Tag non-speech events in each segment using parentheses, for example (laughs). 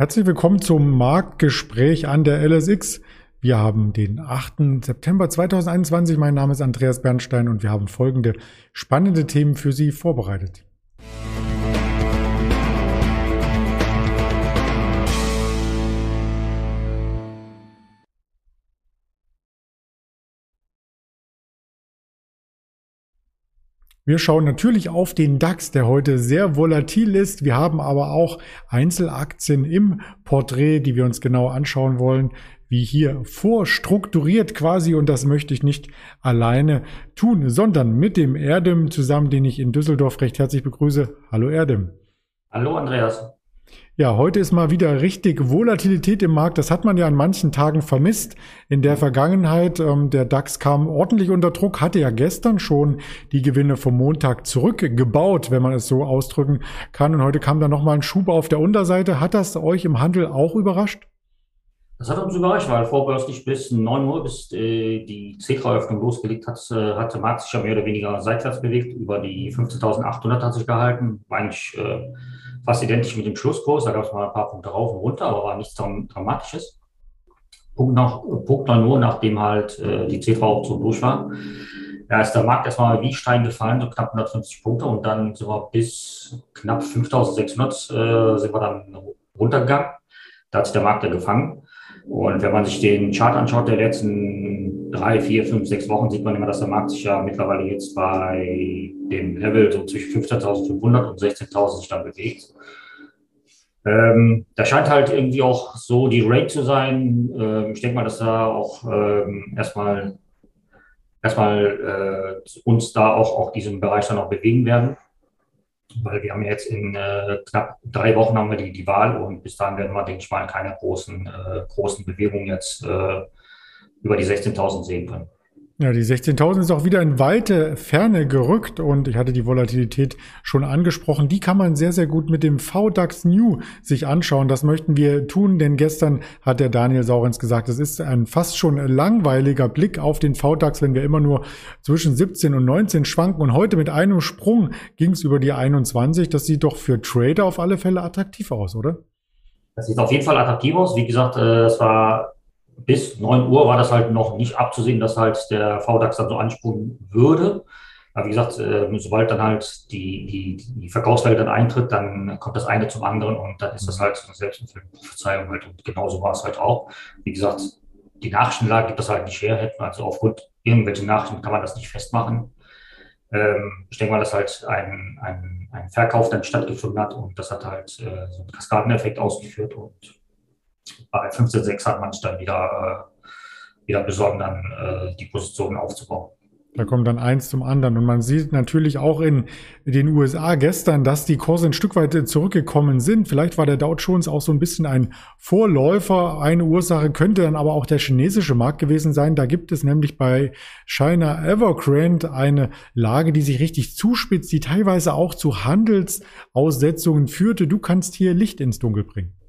Herzlich willkommen zum Marktgespräch an der LSX. Wir haben den 8. September 2021. Mein Name ist Andreas Bernstein und wir haben folgende spannende Themen für Sie vorbereitet. Wir schauen natürlich auf den DAX, der heute sehr volatil ist. Wir haben aber auch Einzelaktien im Porträt, die wir uns genau anschauen wollen, wie hier vorstrukturiert quasi. Und das möchte ich nicht alleine tun, sondern mit dem Erdem zusammen, den ich in Düsseldorf recht herzlich begrüße. Hallo Erdem. Hallo Andreas. Ja, heute ist mal wieder richtig Volatilität im Markt. Das hat man ja an manchen Tagen vermisst. In der Vergangenheit, ähm, der DAX kam ordentlich unter Druck, hatte ja gestern schon die Gewinne vom Montag zurückgebaut, wenn man es so ausdrücken kann. Und heute kam da nochmal ein Schub auf der Unterseite. Hat das euch im Handel auch überrascht? Das hat uns überrascht, weil vorbörslich bis 9 Uhr, bis äh, die Xetra-Öffnung losgelegt hat, äh, hat der Markt sich ja mehr oder weniger seitwärts bewegt. Über die 15.800 hat sich gehalten. Eigentlich äh, fast identisch mit dem Schlusskurs. Da gab es mal ein paar Punkte rauf und runter, aber war nichts Dramatisches. Punkt, noch, Punkt noch nur, nachdem halt äh, die C3-Option durch war. Da ist der Markt erstmal wie Stein gefallen, so knapp 150 Punkte und dann sind wir bis knapp 5600 äh, sind wir dann runtergegangen. Da hat sich der Markt ja gefangen. Und wenn man sich den Chart anschaut der letzten drei, vier, fünf, sechs Wochen, sieht man immer, dass der Markt sich ja mittlerweile jetzt bei dem Level so zwischen 15.500 und 16.000 sich dann bewegt. Ähm, da scheint halt irgendwie auch so die Rate zu sein. Ähm, ich denke mal, dass da auch ähm, erstmal erstmal äh, uns da auch, auch diesen Bereich dann auch bewegen werden. Weil wir haben jetzt in äh, knapp drei Wochen haben wir die, die Wahl und bis dahin werden wir, denke ich mal, keine großen, äh, großen Bewegungen jetzt äh, über die 16.000 sehen können. Ja, die 16.000 ist auch wieder in weite Ferne gerückt und ich hatte die Volatilität schon angesprochen. Die kann man sehr, sehr gut mit dem VDAX New sich anschauen. Das möchten wir tun, denn gestern hat der Daniel Saurens gesagt, es ist ein fast schon langweiliger Blick auf den VDAX, wenn wir immer nur zwischen 17 und 19 schwanken und heute mit einem Sprung ging es über die 21. Das sieht doch für Trader auf alle Fälle attraktiv aus, oder? Das sieht auf jeden Fall attraktiv aus. Wie gesagt, äh, es war bis 9 Uhr war das halt noch nicht abzusehen, dass halt der VDAX dann so ansprungen würde. Aber wie gesagt, äh, sobald dann halt die, die, die Verkaufswelle dann eintritt, dann kommt das eine zum anderen und dann ist das halt eine selbsterfüllende Prophezeiung halt. Und genauso war es halt auch. Wie gesagt, die Nachrichtenlage gibt das halt nicht her. Hätten also aufgrund irgendwelcher Nachrichten kann man das nicht festmachen. Ähm, ich denke mal, dass halt ein, ein, ein Verkauf dann stattgefunden hat und das hat halt äh, so einen Kaskadeneffekt ausgeführt und bei 15,6 hat man es dann wieder, äh, wieder besorgen, dann äh, die Position aufzubauen. Da kommt dann eins zum anderen. Und man sieht natürlich auch in den USA gestern, dass die Kurse ein Stück weit zurückgekommen sind. Vielleicht war der Dow Jones auch so ein bisschen ein Vorläufer. Eine Ursache könnte dann aber auch der chinesische Markt gewesen sein. Da gibt es nämlich bei China Evergrande eine Lage, die sich richtig zuspitzt, die teilweise auch zu Handelsaussetzungen führte. Du kannst hier Licht ins Dunkel bringen.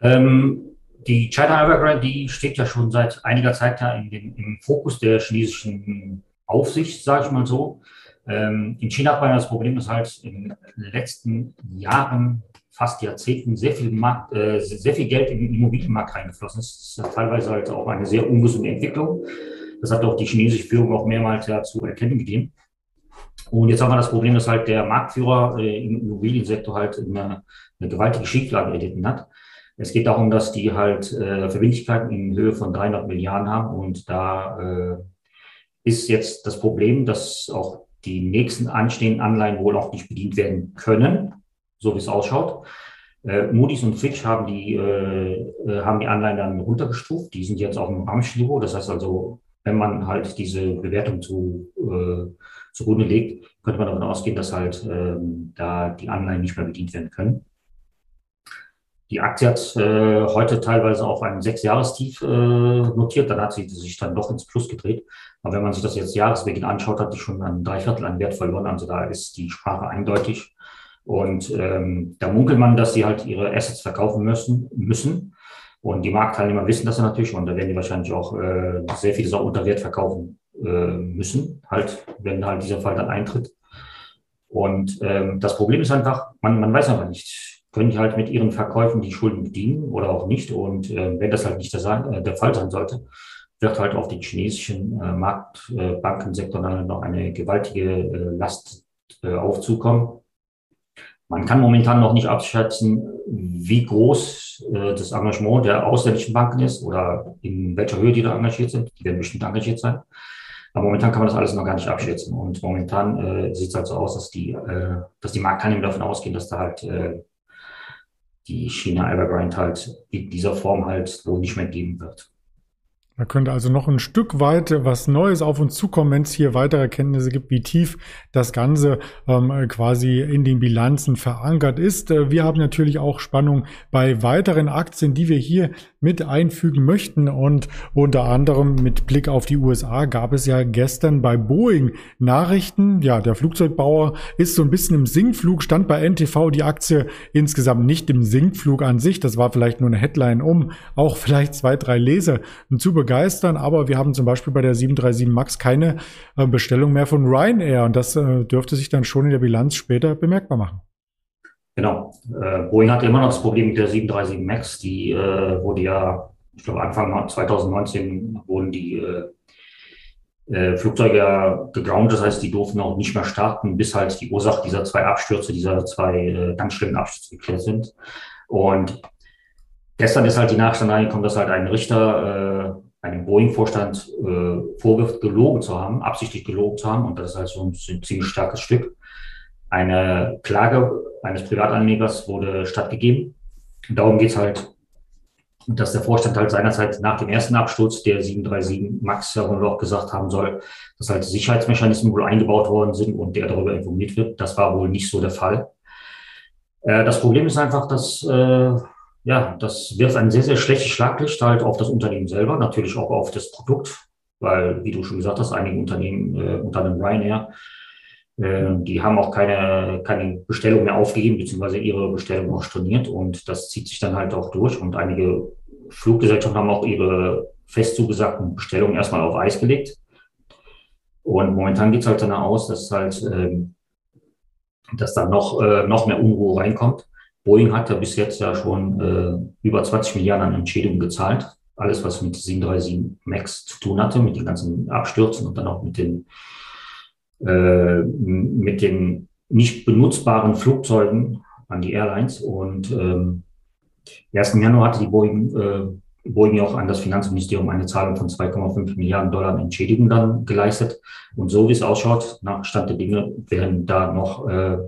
Ähm, die China Evergrande, die steht ja schon seit einiger Zeit ja in den, im Fokus der chinesischen Aufsicht, sage ich mal so. Ähm, in China hat man das Problem, dass halt in den letzten Jahren, fast Jahrzehnten, sehr viel, Markt, äh, sehr viel Geld in den Immobilienmarkt reingeflossen ist. Das ist teilweise halt auch eine sehr ungesunde Entwicklung. Das hat auch die chinesische Führung auch mehrmals ja zu erkennen gegeben. Und jetzt haben wir das Problem, dass halt der Marktführer äh, im Immobiliensektor halt eine, eine gewaltige Schieflage erlitten hat. Es geht darum, dass die halt äh, Verbindlichkeiten in Höhe von 300 Milliarden haben und da äh, ist jetzt das Problem, dass auch die nächsten anstehenden Anleihen wohl auch nicht bedient werden können, so wie es ausschaut. Äh, Moody's und Fitch haben die, äh, äh haben die Anleihen dann runtergestuft. Die sind jetzt auf dem Ramsch-Niveau. Das heißt also, wenn man halt diese Bewertung zu, äh, zugrunde legt, könnte man davon ausgehen, dass halt äh, da die Anleihen nicht mehr bedient werden können. Die Aktie hat äh, heute teilweise auf einem Sechsjahrestief äh, notiert, dann hat sie sich dann doch ins Plus gedreht. Aber wenn man sich das jetzt Jahresbeginn anschaut, hat die schon ein Dreiviertel an Wert verloren. Also da ist die Sprache eindeutig. Und ähm, da munkelt man, dass sie halt ihre Assets verkaufen müssen. müssen. Und die Marktteilnehmer wissen das ja natürlich und da werden die wahrscheinlich auch äh, sehr viele Sachen unter Wert verkaufen äh, müssen, halt, wenn halt dieser Fall dann eintritt. Und ähm, das Problem ist einfach, man, man weiß einfach nicht, können die halt mit ihren Verkäufen die Schulden bedienen oder auch nicht. Und äh, wenn das halt nicht der, äh, der, Fall sein sollte, wird halt auf den chinesischen äh, Marktbankensektor äh, noch eine gewaltige äh, Last äh, aufzukommen. Man kann momentan noch nicht abschätzen, wie groß äh, das Engagement der ausländischen Banken ist oder in welcher Höhe die da engagiert sind. Die werden bestimmt engagiert sein. Aber momentan kann man das alles noch gar nicht abschätzen. Und momentan äh, sieht es halt so aus, dass die, äh, dass die Marktteilnehmer davon ausgehen, dass da halt äh, die China Evergrande halt in dieser Form halt wohl nicht mehr geben wird. Da könnte also noch ein Stück weit was Neues auf uns zukommen, wenn es hier weitere Erkenntnisse gibt, wie tief das Ganze ähm, quasi in den Bilanzen verankert ist. Äh, wir haben natürlich auch Spannung bei weiteren Aktien, die wir hier mit einfügen möchten. Und unter anderem mit Blick auf die USA gab es ja gestern bei Boeing Nachrichten. Ja, der Flugzeugbauer ist so ein bisschen im Sinkflug, stand bei NTV die Aktie insgesamt nicht im Sinkflug an sich. Das war vielleicht nur eine Headline, um auch (laughs) vielleicht zwei, drei Leser zu begeistern. Aber wir haben zum Beispiel bei der 737 MAX keine äh, Bestellung mehr von Ryanair und das äh, dürfte sich dann schon in der Bilanz später bemerkbar machen. Genau. Äh, Boeing hat immer noch das Problem mit der 737 MAX. Die äh, wurde ja, ich glaube Anfang 2019 wurden die Flugzeuge ja gegroundet. Das heißt, die durften auch nicht mehr starten, bis halt die Ursache dieser zwei Abstürze, dieser zwei ganz schlimmen Abstürze geklärt sind. Und gestern ist halt die Nachricht reingekommen, dass halt ein Richter einem Boeing-Vorstand äh, vorwirft, gelogen zu haben, absichtlich gelogen zu haben. Und das ist halt so ein, ziemlich starkes Stück. Eine Klage eines Privatanlegers wurde stattgegeben. Darum geht es halt, dass der Vorstand halt seinerzeit nach dem ersten Absturz der 737 MAX auch gesagt haben soll, dass halt Sicherheitsmechanismen wohl eingebaut worden sind und der darüber informiert wird. Das war wohl nicht so der Fall. Äh, das Problem ist einfach, dass äh, ja, das wirft ein sehr, sehr schlechtes Schlaglicht halt auf das Unternehmen selber, natürlich auch auf das Produkt, weil, wie du schon gesagt hast, einige Unternehmen, äh, unter dem Ryanair, äh, die haben auch keine, keine Bestellung mehr aufgegeben, beziehungsweise ihre Bestellung auch storniert und das zieht sich dann halt auch durch und einige Fluggesellschaften haben auch ihre fest zugesagten Bestellungen erstmal auf Eis gelegt. Und momentan geht es halt danach aus, dass halt, ähm, dass da noch, äh, noch mehr Unruhe reinkommt. Boeing hat ja bis jetzt ja schon äh, über 20 Milliarden an Entschädigungen gezahlt. Alles, was mit 737 MAX zu tun hatte, mit den ganzen Abstürzen und dann auch mit den, äh, mit den nicht benutzbaren Flugzeugen an die Airlines. Und ähm, 1. Januar hatte die Boeing, äh, Boeing auch an das Finanzministerium eine Zahlung von 2,5 Milliarden Dollar an Entschädigung dann geleistet. Und so wie es ausschaut, nach Stand der Dinge, werden da noch äh,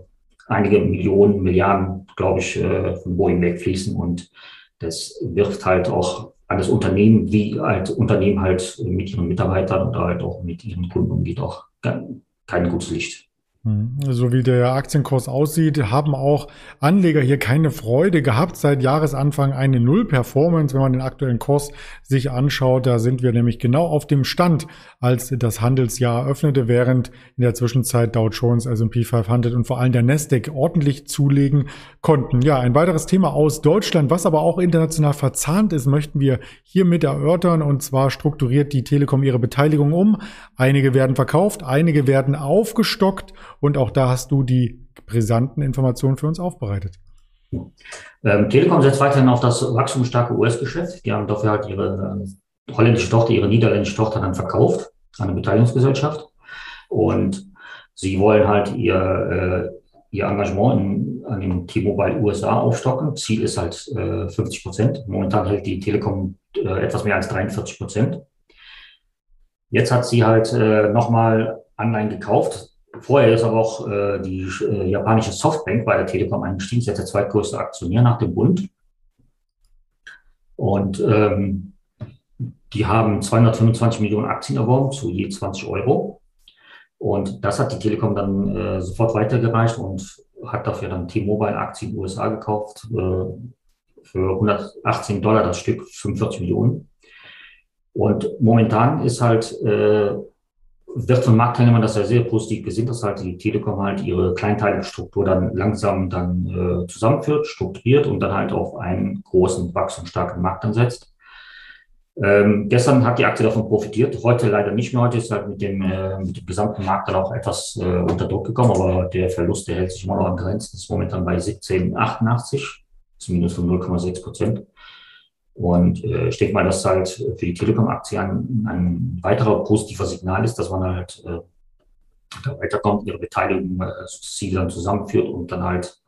einige Millionen, Milliarden, glaube ich, äh, von Boeing wegfließen. Und das wirft halt auch an das Unternehmen, wie halt Unternehmen halt mit ihren Mitarbeitern oder halt auch mit ihren Kunden umgeht, auch kein gutes Licht. Hm. So wie der Aktienkurs aussieht, haben auch Anleger hier keine Freude gehabt. Seit Jahresanfang eine Null-Performance. Wenn man den aktuellen Kurs sich anschaut, da sind wir nämlich genau auf dem Stand, als das Handelsjahr öffnete, während in der Zwischenzeit Dow Jones, S&P 500 und vor allem der Nasdaq ordentlich zulegen konnten. Ja, ein weiteres Thema aus Deutschland, was aber auch international verzahnt ist, möchten wir hiermit erörtern. Und zwar strukturiert die Telekom ihre Beteiligung um. Einige werden verkauft, einige werden aufgestockt und auch da hast du die brisanten Informationen für uns aufbereitet. Ähm, Telekom setzt weiterhin auf das wachstumsstarke US-Geschäft. Die haben dafür halt ihre äh, holländische Tochter, ihre niederländische Tochter dann verkauft an eine Beteiligungsgesellschaft. Und sie wollen halt ihr, äh, ihr Engagement in, an dem T-Mobile USA aufstocken. Ziel ist halt äh, 50 Prozent. Momentan hält die Telekom äh, etwas mehr als 43 Prozent. Jetzt hat sie halt äh, nochmal Anleihen gekauft, Vorher ist aber auch äh, die äh, japanische Softbank bei der Telekom eingestiegen. Sie ist der zweitgrößte Aktionär nach dem Bund. Und ähm, die haben 225 Millionen Aktien erworben zu je 20 Euro. Und das hat die Telekom dann äh, sofort weitergereicht und hat dafür dann T-Mobile-Aktien in den USA gekauft äh, für 118 Dollar das Stück, 45 Millionen. Und momentan ist halt äh, wird von Marktteilnehmern das ja sehr positiv gesehen, dass halt die Telekom halt ihre kleinteilige Struktur dann langsam dann äh, zusammenführt, strukturiert und dann halt auf einen großen, wachstumsstarken Markt dann setzt. Ähm, gestern hat die Aktie davon profitiert, heute leider nicht mehr. Heute ist halt mit dem, äh, mit dem gesamten Markt dann auch etwas äh, unter Druck gekommen, aber der Verlust, der hält sich immer noch an Grenzen, ist momentan bei 17,88, zumindest von 0,6 Prozent. Und äh, ich denke mal, dass halt für die Telekom-Aktie ein, weiterer positiver Signal ist, dass man halt äh, weiterkommt, ihre Beteiligung äh, sukzessive dann zusammenführt und dann halt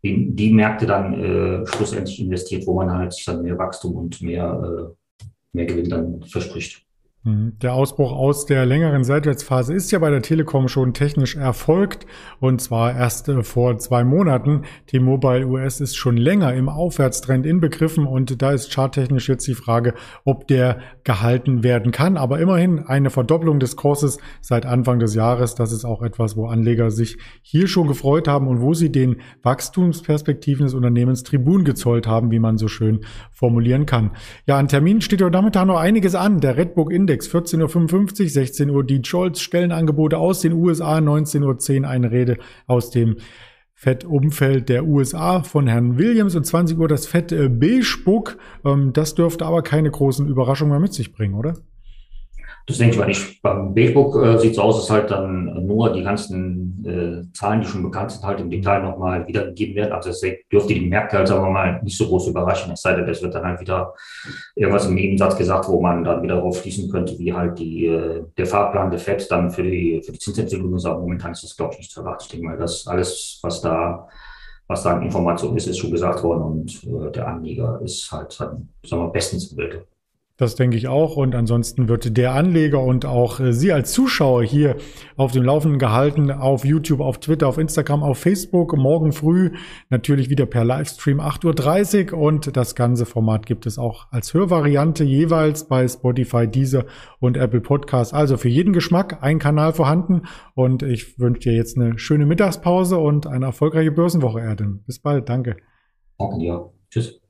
in die Märkte dann äh, schlussendlich investiert, wo man halt sich dann mehr Wachstum und mehr, äh, mehr Gewinn dann verspricht. Mhm. Der Ausbruch aus der längeren Seitwärtsphase ist ja bei der Telekom schon technisch erfolgt und zwar erst äh, vor zwei Monaten. T-Mobile US ist schon länger im Aufwärtstrend inbegriffen und da ist charttechnisch jetzt die Frage, ob der gehalten werden kann. Aber immerhin eine Verdopplung des Kurses seit Anfang des Jahres. Das ist auch etwas, wo Anleger sich hier schon gefreut haben und wo sie den Wachstumsperspektiven des Unternehmens Tribun gezollt haben, wie man so schön formulieren kann. Ja, an Termin steht heute Nachmittag noch einiges an. Der Redbook Index Index 14.55 Uhr, 16 Uhr die Scholz Stellenangebote aus den USA, 19.10 Uhr eine Rede aus dem Fed-Umfeld der USA von Herrn Williams und 20 Uhr das Fed B-Spuck. Ähm, das dürfte aber keine großen Überraschungen mehr mit sich bringen, oder? Das denke ich mal nicht. Beim Bigbook äh, sieht es aus, dass halt dann nur die ganzen äh, Zahlen, die schon bekannt sind, halt im Detail nochmal wiedergegeben werden. Also es dürfte die Märkte halt, sagen wir mal, nicht so groß überraschen. Es sei denn, es wird dann halt wieder irgendwas im Nebensatz gesagt, wo man dann wieder darauf schließen könnte, wie halt die, äh, der Fahrplan der FED dann für die, für die Zinsentwicklung ist. Aber momentan ist das, glaube ich, nicht zu erwarten. Ich denke mal, dass alles, was da was da an Information ist, ist schon gesagt worden und äh, der Anleger ist halt, sagen wir, bestens im Bild. Das denke ich auch. Und ansonsten wird der Anleger und auch äh, Sie als Zuschauer hier auf dem Laufenden gehalten, auf YouTube, auf Twitter, auf Instagram, auf Facebook, morgen früh natürlich wieder per Livestream 8.30 Uhr. Und das ganze Format gibt es auch als Hörvariante jeweils bei Spotify, Deezer und Apple Podcasts. Also für jeden Geschmack ein Kanal vorhanden. Und ich wünsche dir jetzt eine schöne Mittagspause und eine erfolgreiche Börsenwoche, Erdem. Bis bald. Danke. Danke dir. Tschüss.